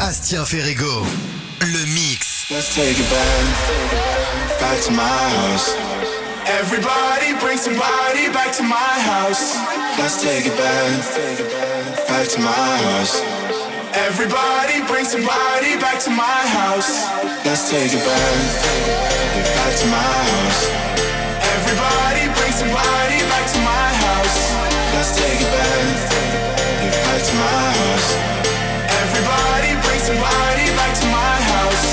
Bastien Ferrego. Le mix. Let's take it back, back to my house. Everybody bring somebody back to my house. Let's take it back, back to my house. Everybody bring somebody back to my house. Let's take it back, back to my house. Everybody bring somebody back to my house. Let's take it back, back to my house. Everybody somebody back to my house.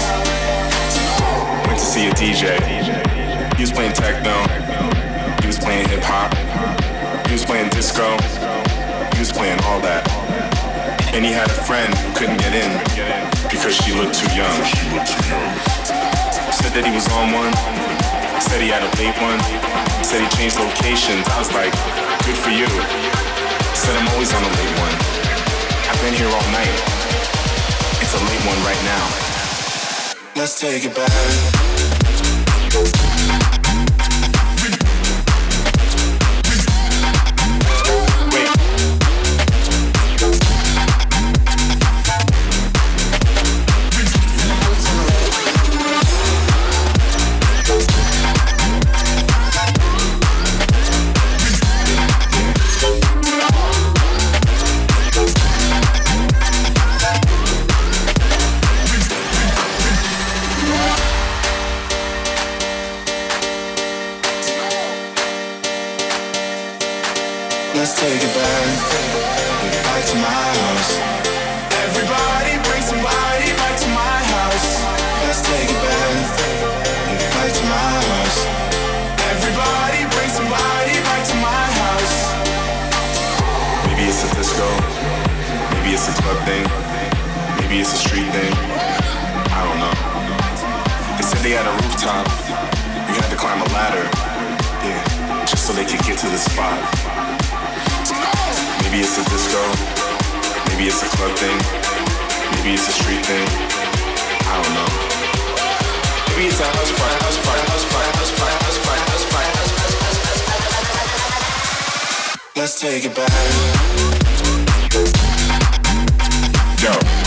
Went to see a DJ. He was playing techno. He was playing hip hop. He was playing disco. He was playing all that. And he had a friend who couldn't get in because she looked too young. Said that he was on one. Said he had a late one. Said he changed locations. I was like, good for you. Said I'm always on a late one. I've been here all night. A late one right now. Let's take it back. It's a club thing. Maybe it's a street thing. I don't know. They said they had a rooftop. You had to climb a ladder. Yeah, just so they could get to the spot. Maybe it's a disco. Maybe it's a club thing. Maybe it's a street thing. I don't know. Maybe it's a house party, house party, house party, house party, house party, house party, house party. Let's take it back. Yo.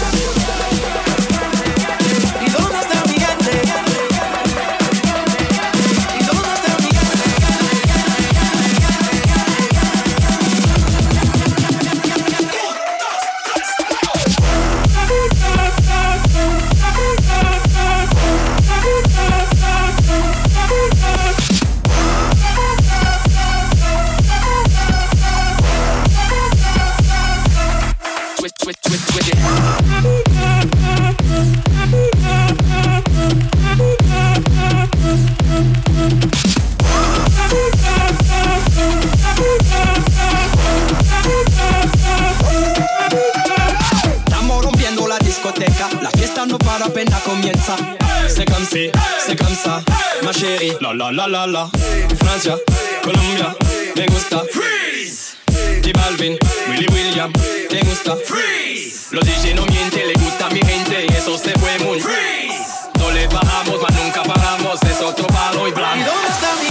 La la la la Francia, Colombia, me gusta. Freeze. J Balvin, Willy William, me gusta. Freeze. Los DJ no mienten, le gusta a mi gente y eso se fue muy. Freeze. No le bajamos, mas nunca paramos, es otro palo y blanco. ¿Y dónde está mi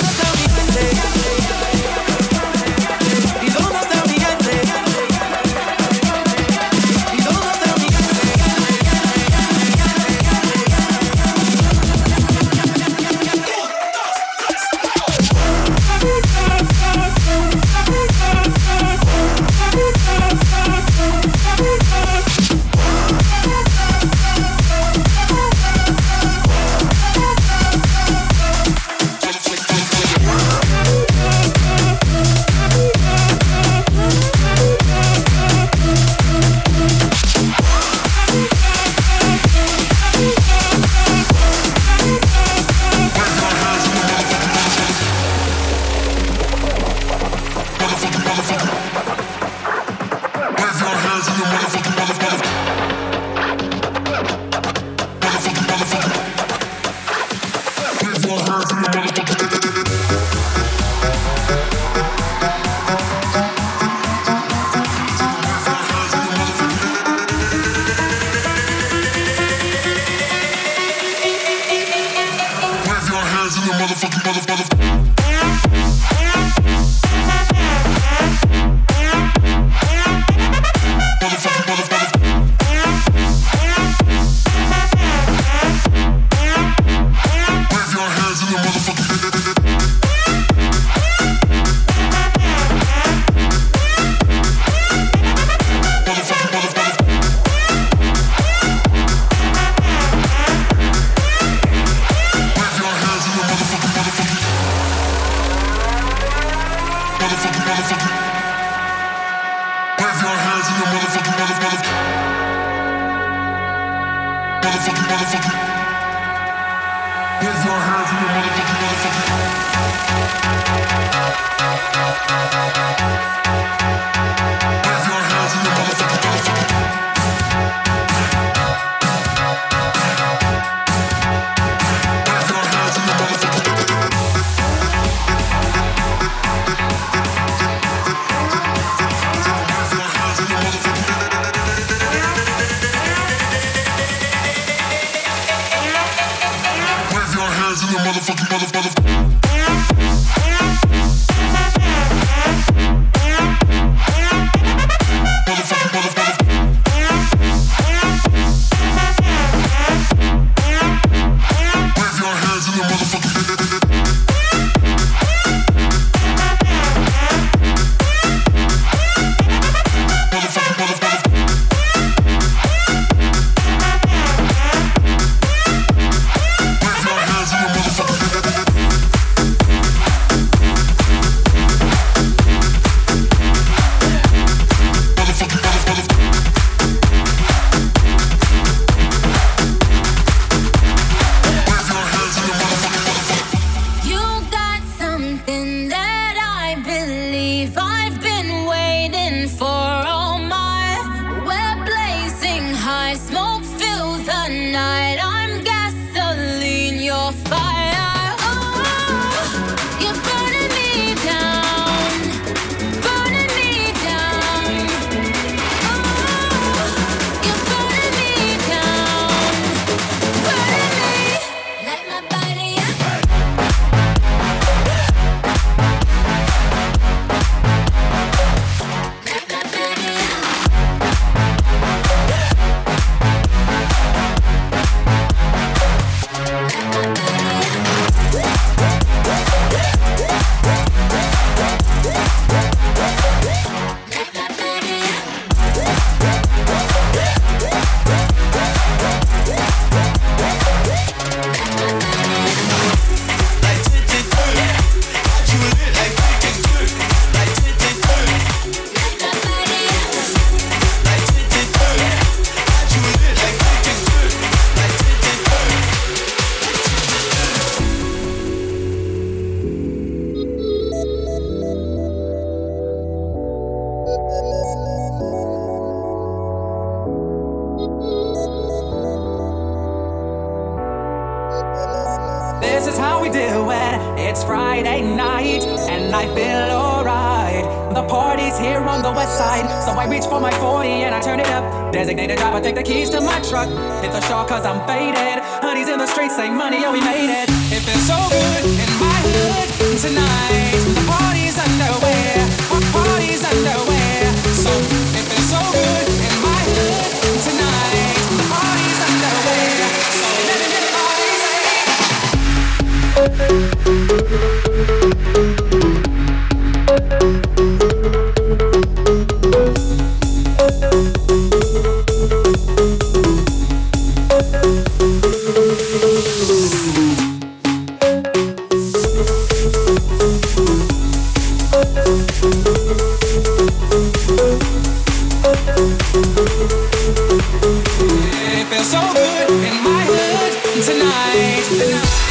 It feels so good in my hood tonight. This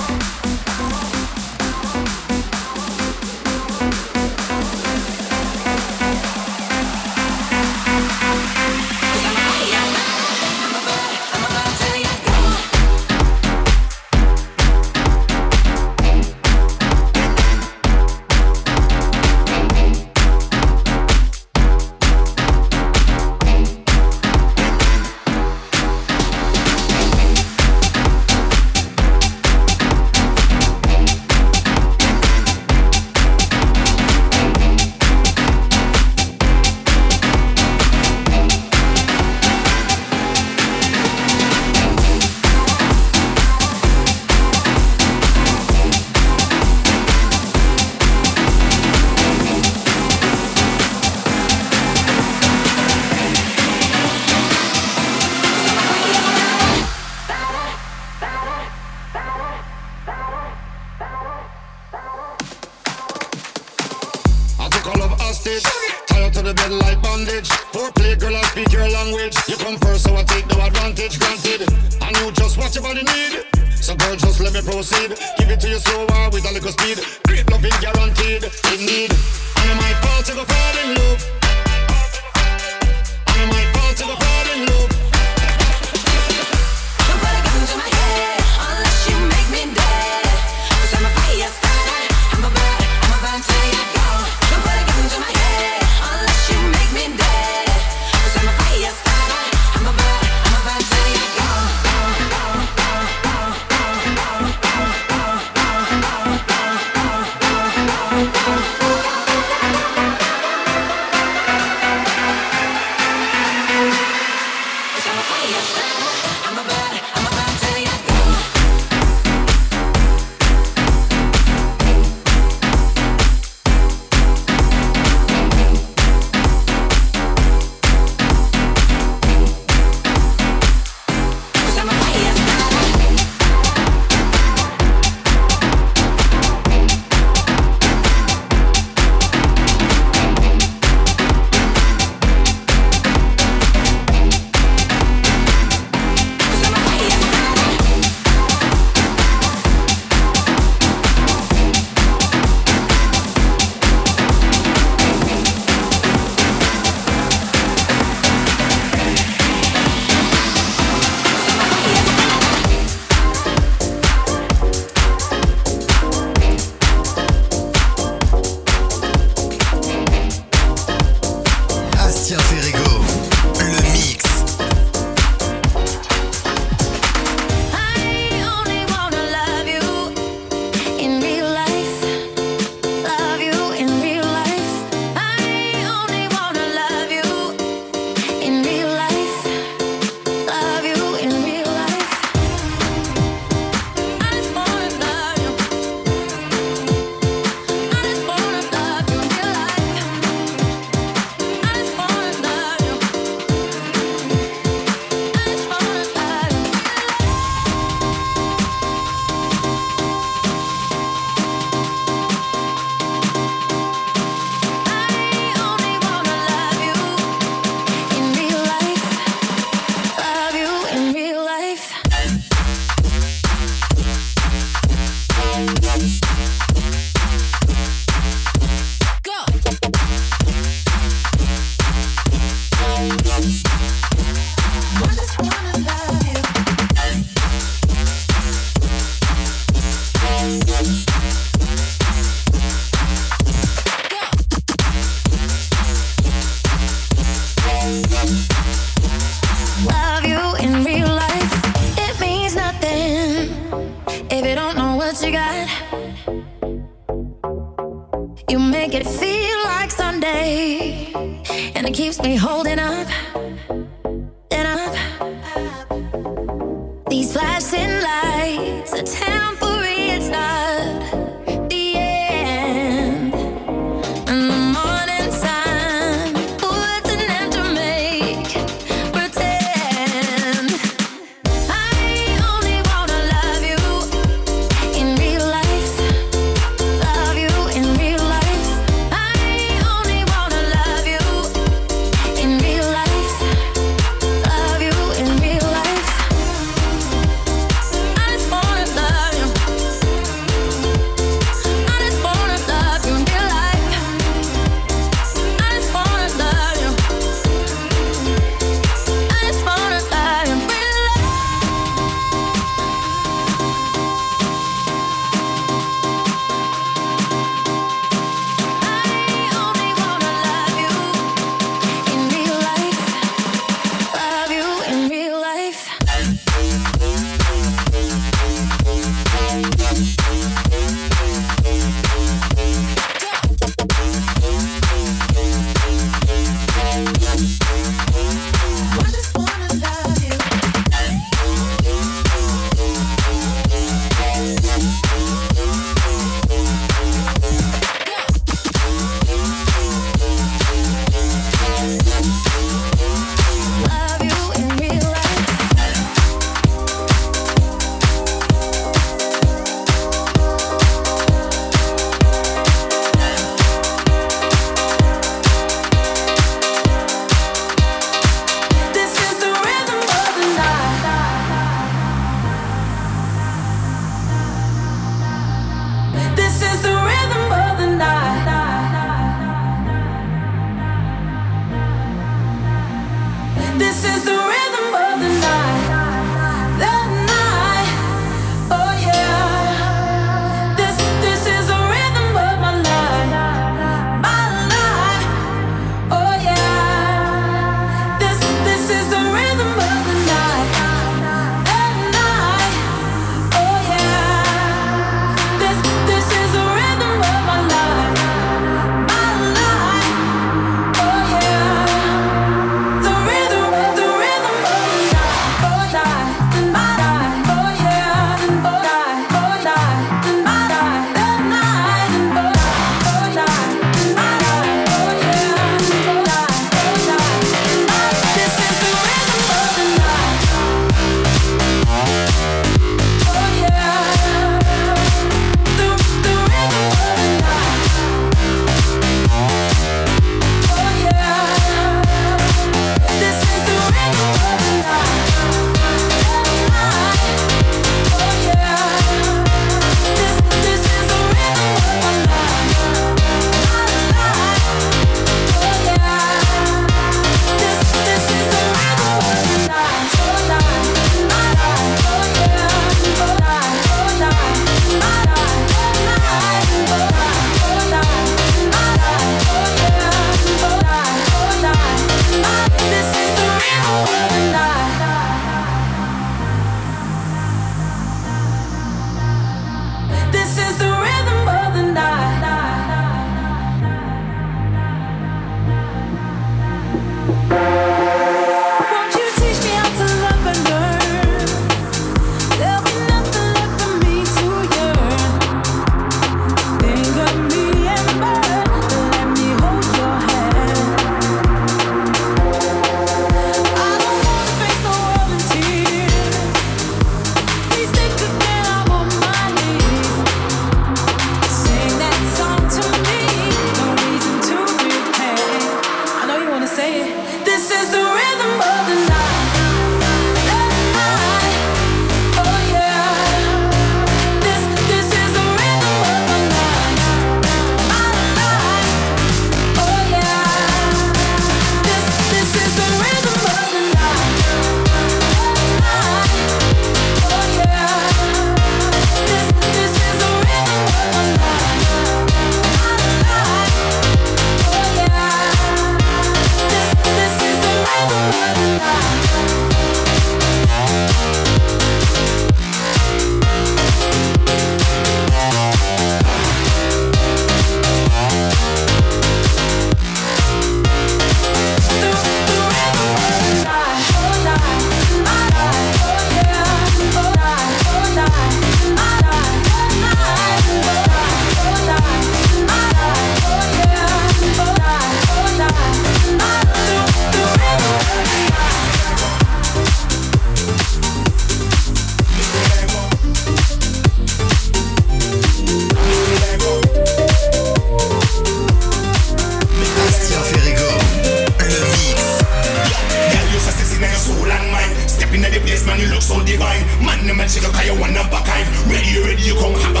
man, she look at you one of a kind. Ready, ready, you come have